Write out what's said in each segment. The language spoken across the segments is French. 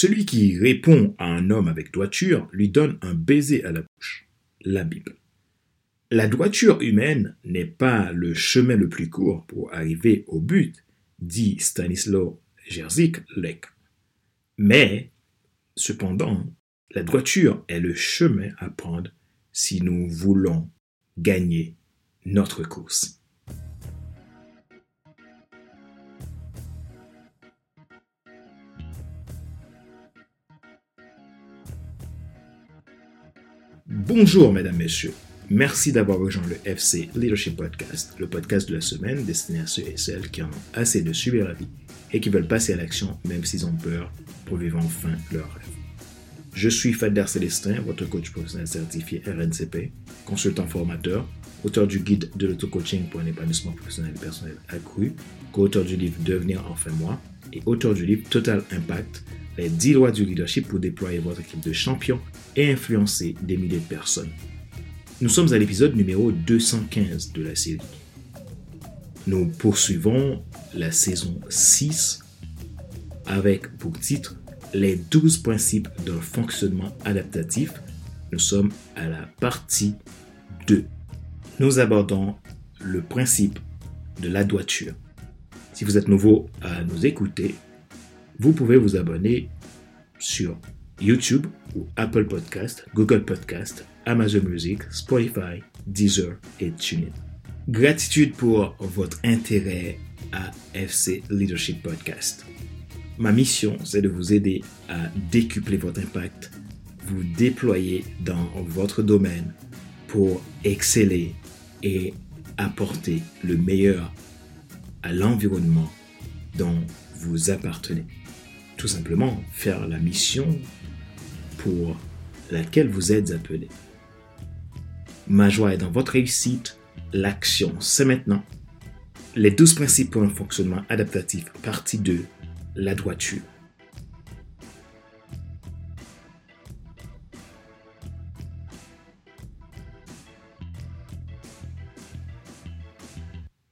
Celui qui répond à un homme avec droiture lui donne un baiser à la bouche. La Bible. La droiture humaine n'est pas le chemin le plus court pour arriver au but, dit Stanislaw Jerzik Lek. Mais, cependant, la droiture est le chemin à prendre si nous voulons gagner notre course. Bonjour mesdames, messieurs. Merci d'avoir rejoint le FC Leadership Podcast, le podcast de la semaine destiné à ceux et celles qui en ont assez de subir la vie et qui veulent passer à l'action même s'ils ont peur pour vivre enfin leur rêve. Je suis Fader Célestin, votre coach professionnel certifié RNCP, consultant formateur, auteur du guide de l'auto-coaching pour un épanouissement professionnel et personnel accru, co-auteur du livre Devenir enfin moi et auteur du livre Total Impact, les 10 lois du leadership pour déployer votre équipe de champions et influencer des milliers de personnes. Nous sommes à l'épisode numéro 215 de la série. Nous poursuivons la saison 6 avec pour titre les 12 principes d'un fonctionnement adaptatif. Nous sommes à la partie 2. Nous abordons le principe de la droiture. Si vous êtes nouveau à nous écouter, vous pouvez vous abonner sur YouTube ou Apple Podcast, Google Podcast, Amazon Music, Spotify, Deezer et TuneIn. Gratitude pour votre intérêt à FC Leadership Podcast. Ma mission, c'est de vous aider à décupler votre impact, vous déployer dans votre domaine pour exceller et apporter le meilleur à l'environnement dont vous appartenez. Tout simplement faire la mission pour laquelle vous êtes appelé. Ma joie est dans votre réussite. L'action, c'est maintenant. Les 12 principes pour un fonctionnement adaptatif, partie 2, la droiture.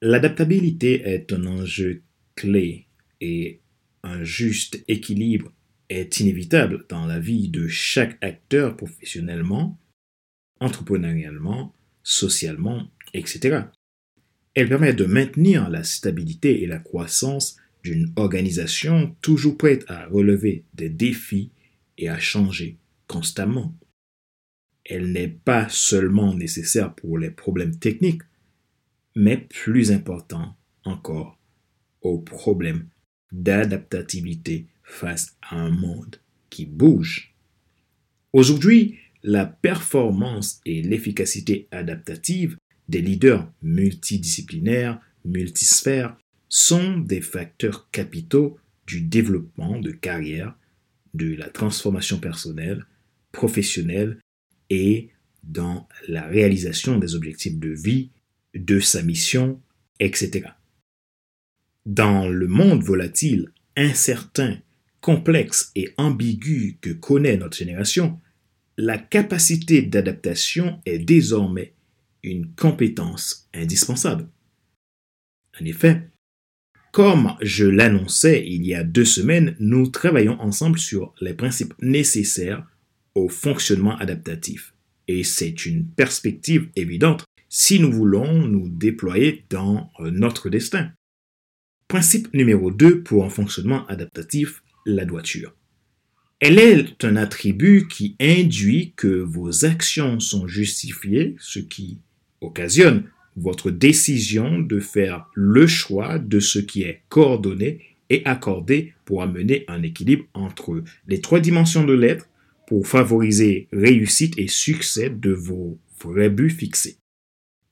L'adaptabilité est un enjeu clé et un juste équilibre est inévitable dans la vie de chaque acteur professionnellement, entrepreneurialement, socialement, etc. Elle permet de maintenir la stabilité et la croissance d'une organisation toujours prête à relever des défis et à changer constamment. Elle n'est pas seulement nécessaire pour les problèmes techniques, mais plus important encore, aux problèmes d'adaptativité face à un monde qui bouge. Aujourd'hui, la performance et l'efficacité adaptative des leaders multidisciplinaires, multisphères, sont des facteurs capitaux du développement de carrière, de la transformation personnelle, professionnelle et dans la réalisation des objectifs de vie, de sa mission, etc. Dans le monde volatile, incertain complexe et ambigu que connaît notre génération, la capacité d'adaptation est désormais une compétence indispensable. En effet, comme je l'annonçais il y a deux semaines, nous travaillons ensemble sur les principes nécessaires au fonctionnement adaptatif. Et c'est une perspective évidente si nous voulons nous déployer dans notre destin. Principe numéro 2 pour un fonctionnement adaptatif, la droiture. Elle est un attribut qui induit que vos actions sont justifiées, ce qui occasionne votre décision de faire le choix de ce qui est coordonné et accordé pour amener un équilibre entre les trois dimensions de l'être pour favoriser réussite et succès de vos vrais buts fixés.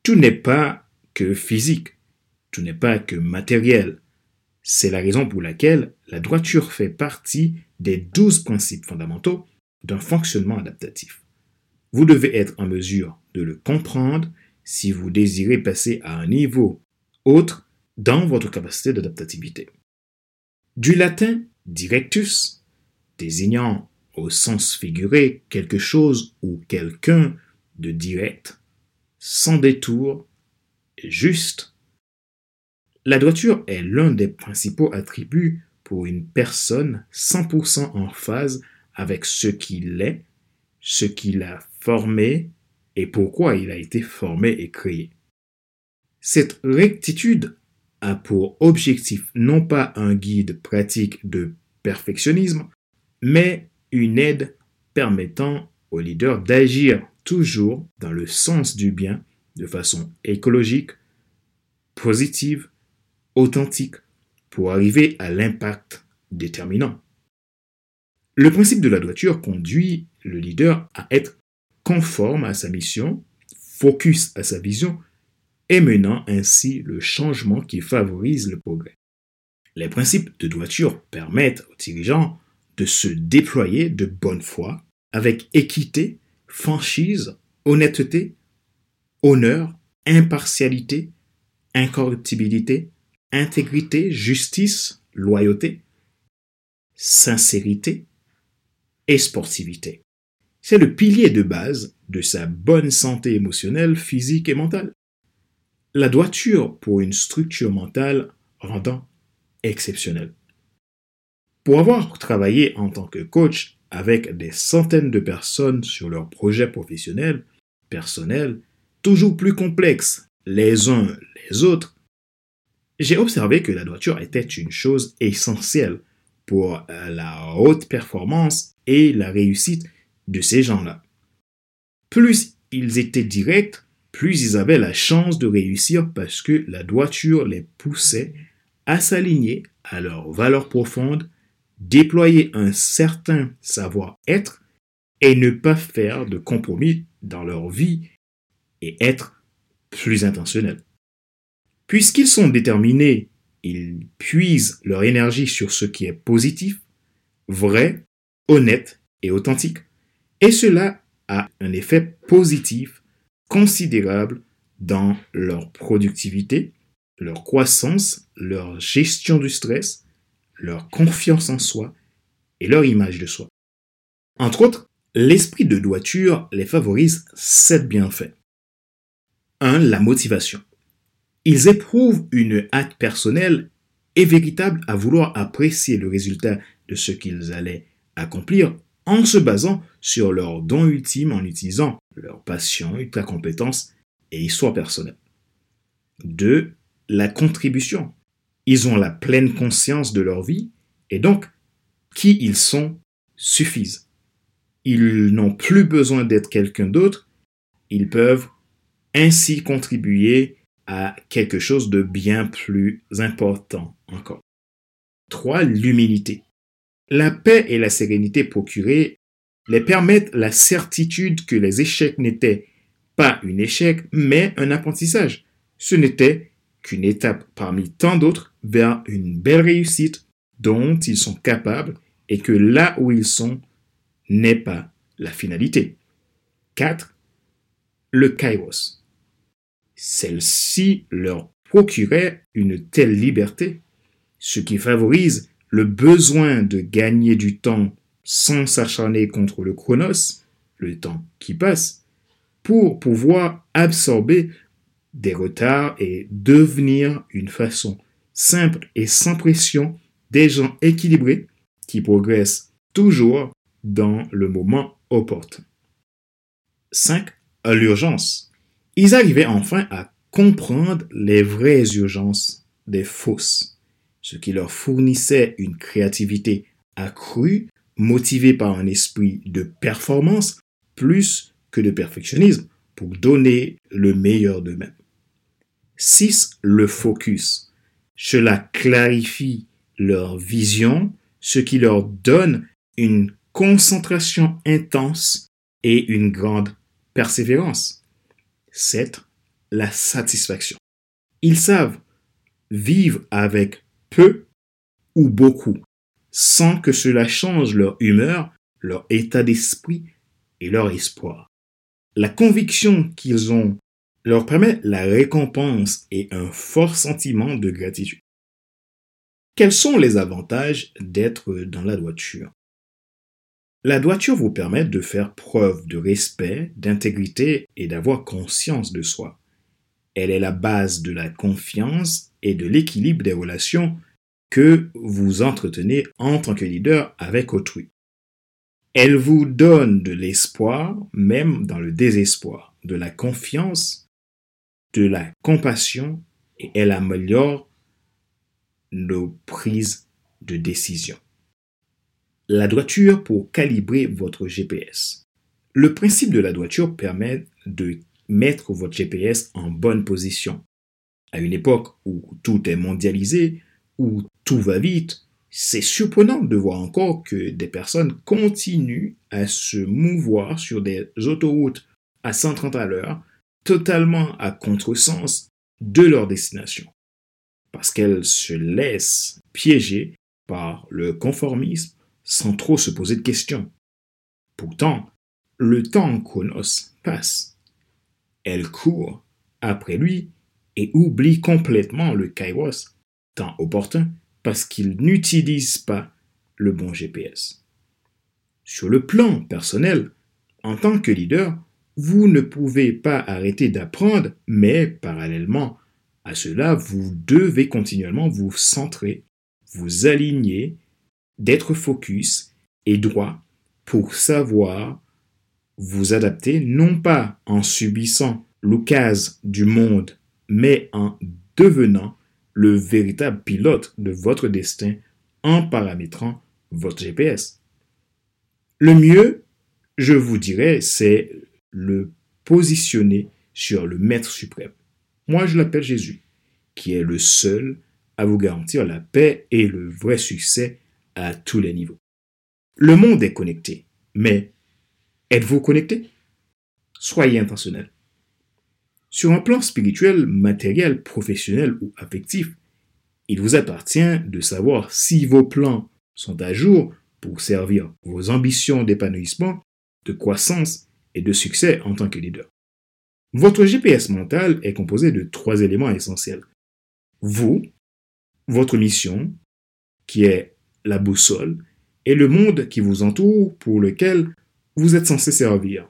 Tout n'est pas que physique, tout n'est pas que matériel, c'est la raison pour laquelle la droiture fait partie des douze principes fondamentaux d'un fonctionnement adaptatif. Vous devez être en mesure de le comprendre si vous désirez passer à un niveau autre dans votre capacité d'adaptativité. Du latin directus, désignant au sens figuré quelque chose ou quelqu'un de direct, sans détour, juste, la droiture est l'un des principaux attributs pour une personne 100% en phase avec ce qu'il est, ce qu'il a formé et pourquoi il a été formé et créé. Cette rectitude a pour objectif non pas un guide pratique de perfectionnisme, mais une aide permettant au leader d'agir toujours dans le sens du bien de façon écologique, positive, authentique, pour arriver à l'impact déterminant. Le principe de la droiture conduit le leader à être conforme à sa mission, focus à sa vision, et menant ainsi le changement qui favorise le progrès. Les principes de droiture permettent aux dirigeants de se déployer de bonne foi, avec équité, franchise, honnêteté, honneur, impartialité, incorruptibilité, intégrité, justice, loyauté, sincérité et sportivité. C'est le pilier de base de sa bonne santé émotionnelle, physique et mentale. La droiture pour une structure mentale rendant exceptionnelle. Pour avoir travaillé en tant que coach avec des centaines de personnes sur leurs projets professionnels, personnels, toujours plus complexes les uns les autres, j'ai observé que la droiture était une chose essentielle pour euh, la haute performance et la réussite de ces gens-là. Plus ils étaient directs, plus ils avaient la chance de réussir parce que la droiture les poussait à s'aligner à leurs valeurs profondes, déployer un certain savoir-être et ne pas faire de compromis dans leur vie et être plus intentionnels. Puisqu'ils sont déterminés, ils puisent leur énergie sur ce qui est positif, vrai, honnête et authentique. Et cela a un effet positif considérable dans leur productivité, leur croissance, leur gestion du stress, leur confiance en soi et leur image de soi. Entre autres, l'esprit de droiture les favorise sept bienfaits. 1. La motivation. Ils éprouvent une hâte personnelle et véritable à vouloir apprécier le résultat de ce qu'ils allaient accomplir en se basant sur leur don ultime en utilisant leur passion, leur compétence et histoire personnelle. 2. La contribution. Ils ont la pleine conscience de leur vie et donc qui ils sont suffisent. Ils n'ont plus besoin d'être quelqu'un d'autre, ils peuvent ainsi contribuer à quelque chose de bien plus important encore. 3. L'humilité. La paix et la sérénité procurées les permettent la certitude que les échecs n'étaient pas un échec, mais un apprentissage. Ce n'était qu'une étape parmi tant d'autres vers une belle réussite dont ils sont capables et que là où ils sont n'est pas la finalité. 4. Le kairos. Celle-ci leur procurait une telle liberté, ce qui favorise le besoin de gagner du temps sans s'acharner contre le chronos, le temps qui passe, pour pouvoir absorber des retards et devenir une façon simple et sans pression des gens équilibrés qui progressent toujours dans le moment opportun. 5. L'urgence. Ils arrivaient enfin à comprendre les vraies urgences des fausses, ce qui leur fournissait une créativité accrue, motivée par un esprit de performance plus que de perfectionnisme pour donner le meilleur d'eux-mêmes. 6. Le focus. Cela clarifie leur vision, ce qui leur donne une concentration intense et une grande persévérance. 7. La satisfaction. Ils savent vivre avec peu ou beaucoup, sans que cela change leur humeur, leur état d'esprit et leur espoir. La conviction qu'ils ont leur permet la récompense et un fort sentiment de gratitude. Quels sont les avantages d'être dans la droiture la droiture vous permet de faire preuve de respect, d'intégrité et d'avoir conscience de soi. Elle est la base de la confiance et de l'équilibre des relations que vous entretenez en tant que leader avec autrui. Elle vous donne de l'espoir, même dans le désespoir, de la confiance, de la compassion, et elle améliore nos prises de décision. La droiture pour calibrer votre GPS. Le principe de la droiture permet de mettre votre GPS en bonne position. À une époque où tout est mondialisé, où tout va vite, c'est surprenant de voir encore que des personnes continuent à se mouvoir sur des autoroutes à 130 à l'heure, totalement à contresens de leur destination, parce qu'elles se laissent piéger par le conformisme sans trop se poser de questions. Pourtant, le temps chronos passe. Elles courent après lui et oublient complètement le kairos, temps opportun parce qu'ils n'utilisent pas le bon GPS. Sur le plan personnel, en tant que leader, vous ne pouvez pas arrêter d'apprendre, mais parallèlement à cela, vous devez continuellement vous centrer, vous aligner, d'être focus et droit pour savoir vous adapter, non pas en subissant l'occasion du monde, mais en devenant le véritable pilote de votre destin en paramétrant votre GPS. Le mieux, je vous dirais, c'est le positionner sur le Maître suprême. Moi, je l'appelle Jésus, qui est le seul à vous garantir la paix et le vrai succès à tous les niveaux. Le monde est connecté, mais êtes-vous connecté? Soyez intentionnel. Sur un plan spirituel, matériel, professionnel ou affectif, il vous appartient de savoir si vos plans sont à jour pour servir vos ambitions d'épanouissement, de croissance et de succès en tant que leader. Votre GPS mental est composé de trois éléments essentiels. Vous, votre mission, qui est la boussole, et le monde qui vous entoure pour lequel vous êtes censé servir.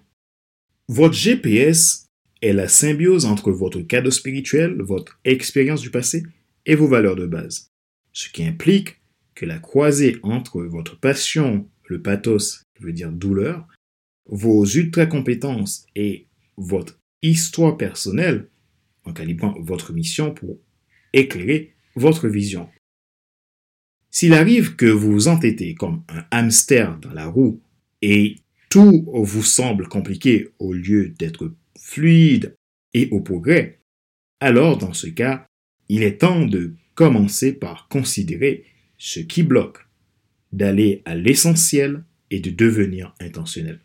Votre GPS est la symbiose entre votre cadeau spirituel, votre expérience du passé et vos valeurs de base. Ce qui implique que la croisée entre votre passion, le pathos, qui veut dire douleur, vos ultra-compétences et votre histoire personnelle, en calibrant votre mission pour éclairer votre vision. S'il arrive que vous entêtez comme un hamster dans la roue et tout vous semble compliqué au lieu d'être fluide et au progrès, alors dans ce cas, il est temps de commencer par considérer ce qui bloque, d'aller à l'essentiel et de devenir intentionnel.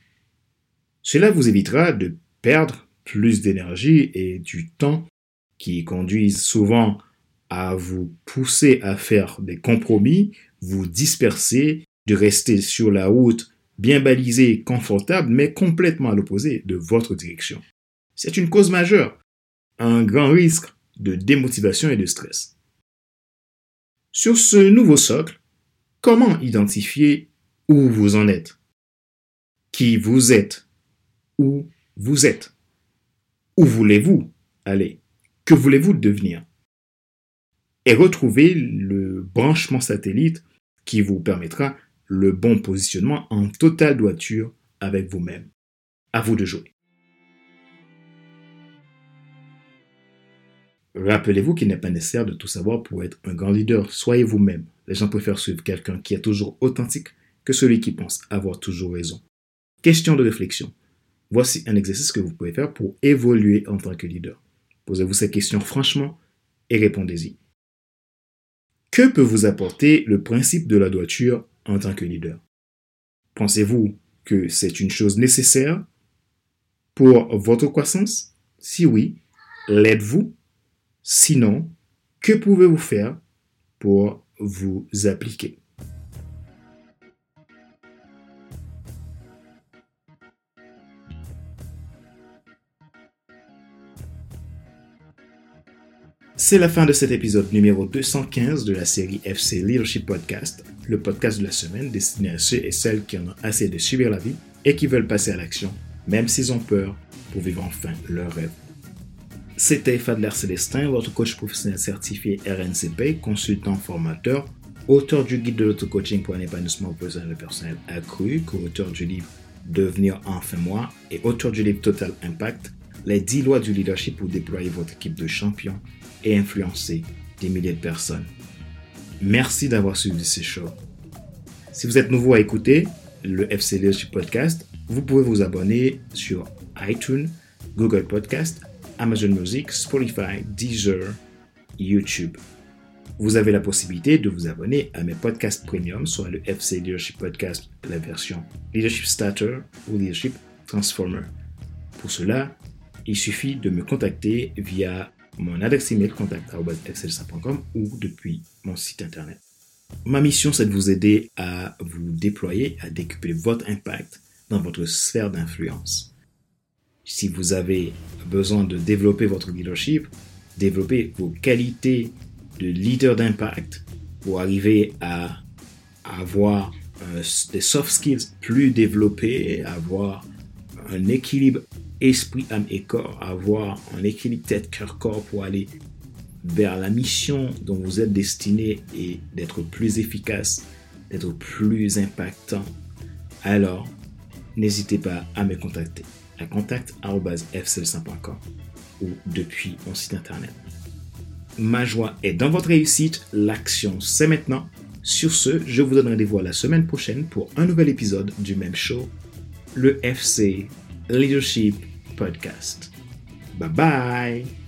Cela vous évitera de perdre plus d'énergie et du temps qui conduisent souvent à vous pousser à faire des compromis, vous disperser, de rester sur la route bien balisée, confortable, mais complètement à l'opposé de votre direction. C'est une cause majeure, un grand risque de démotivation et de stress. Sur ce nouveau socle, comment identifier où vous en êtes? Qui vous êtes? Où vous êtes? Où voulez-vous aller? Que voulez-vous devenir? Et retrouver le branchement satellite qui vous permettra le bon positionnement en totale droiture avec vous-même. À vous de jouer. Rappelez-vous qu'il n'est pas nécessaire de tout savoir pour être un grand leader. Soyez vous-même. Les gens préfèrent suivre quelqu'un qui est toujours authentique que celui qui pense avoir toujours raison. Question de réflexion. Voici un exercice que vous pouvez faire pour évoluer en tant que leader. Posez-vous ces questions franchement et répondez-y. Que peut vous apporter le principe de la droiture en tant que leader? Pensez-vous que c'est une chose nécessaire pour votre croissance? Si oui, l'êtes-vous Sinon, que pouvez-vous faire pour vous appliquer? C'est la fin de cet épisode numéro 215 de la série FC Leadership Podcast, le podcast de la semaine destiné à ceux et celles qui en ont assez de subir la vie et qui veulent passer à l'action, même s'ils ont peur, pour vivre enfin leur rêve. C'était Fadler Célestin, votre coach professionnel certifié RNCP, consultant formateur, auteur du guide de l'auto-coaching pour un épanouissement personnel et personnel accru, co-auteur du livre Devenir enfin moi et auteur du livre Total Impact, les 10 lois du leadership pour déployer votre équipe de champions et influencer des milliers de personnes. Merci d'avoir suivi ce show. Si vous êtes nouveau à écouter le FC Leadership Podcast, vous pouvez vous abonner sur iTunes, Google Podcast, Amazon Music, Spotify, Deezer, YouTube. Vous avez la possibilité de vous abonner à mes podcasts premium, soit le FC Leadership Podcast, la version Leadership Starter ou Leadership Transformer. Pour cela, il suffit de me contacter via mon adresse email contact.fclsa.com ou depuis mon site internet. Ma mission, c'est de vous aider à vous déployer, à décupler votre impact dans votre sphère d'influence. Si vous avez besoin de développer votre leadership, développer vos qualités de leader d'impact pour arriver à avoir euh, des soft skills plus développés, avoir un équilibre esprit, âme et corps, avoir un équilibre tête, cœur, corps pour aller vers la mission dont vous êtes destiné et d'être plus efficace, d'être plus impactant, alors n'hésitez pas à me contacter à contact.fcl100.com ou depuis mon site internet. Ma joie est dans votre réussite, l'action c'est maintenant. Sur ce, je vous donne rendez-vous la semaine prochaine pour un nouvel épisode du même show, le FC Leadership Podcast. Bye bye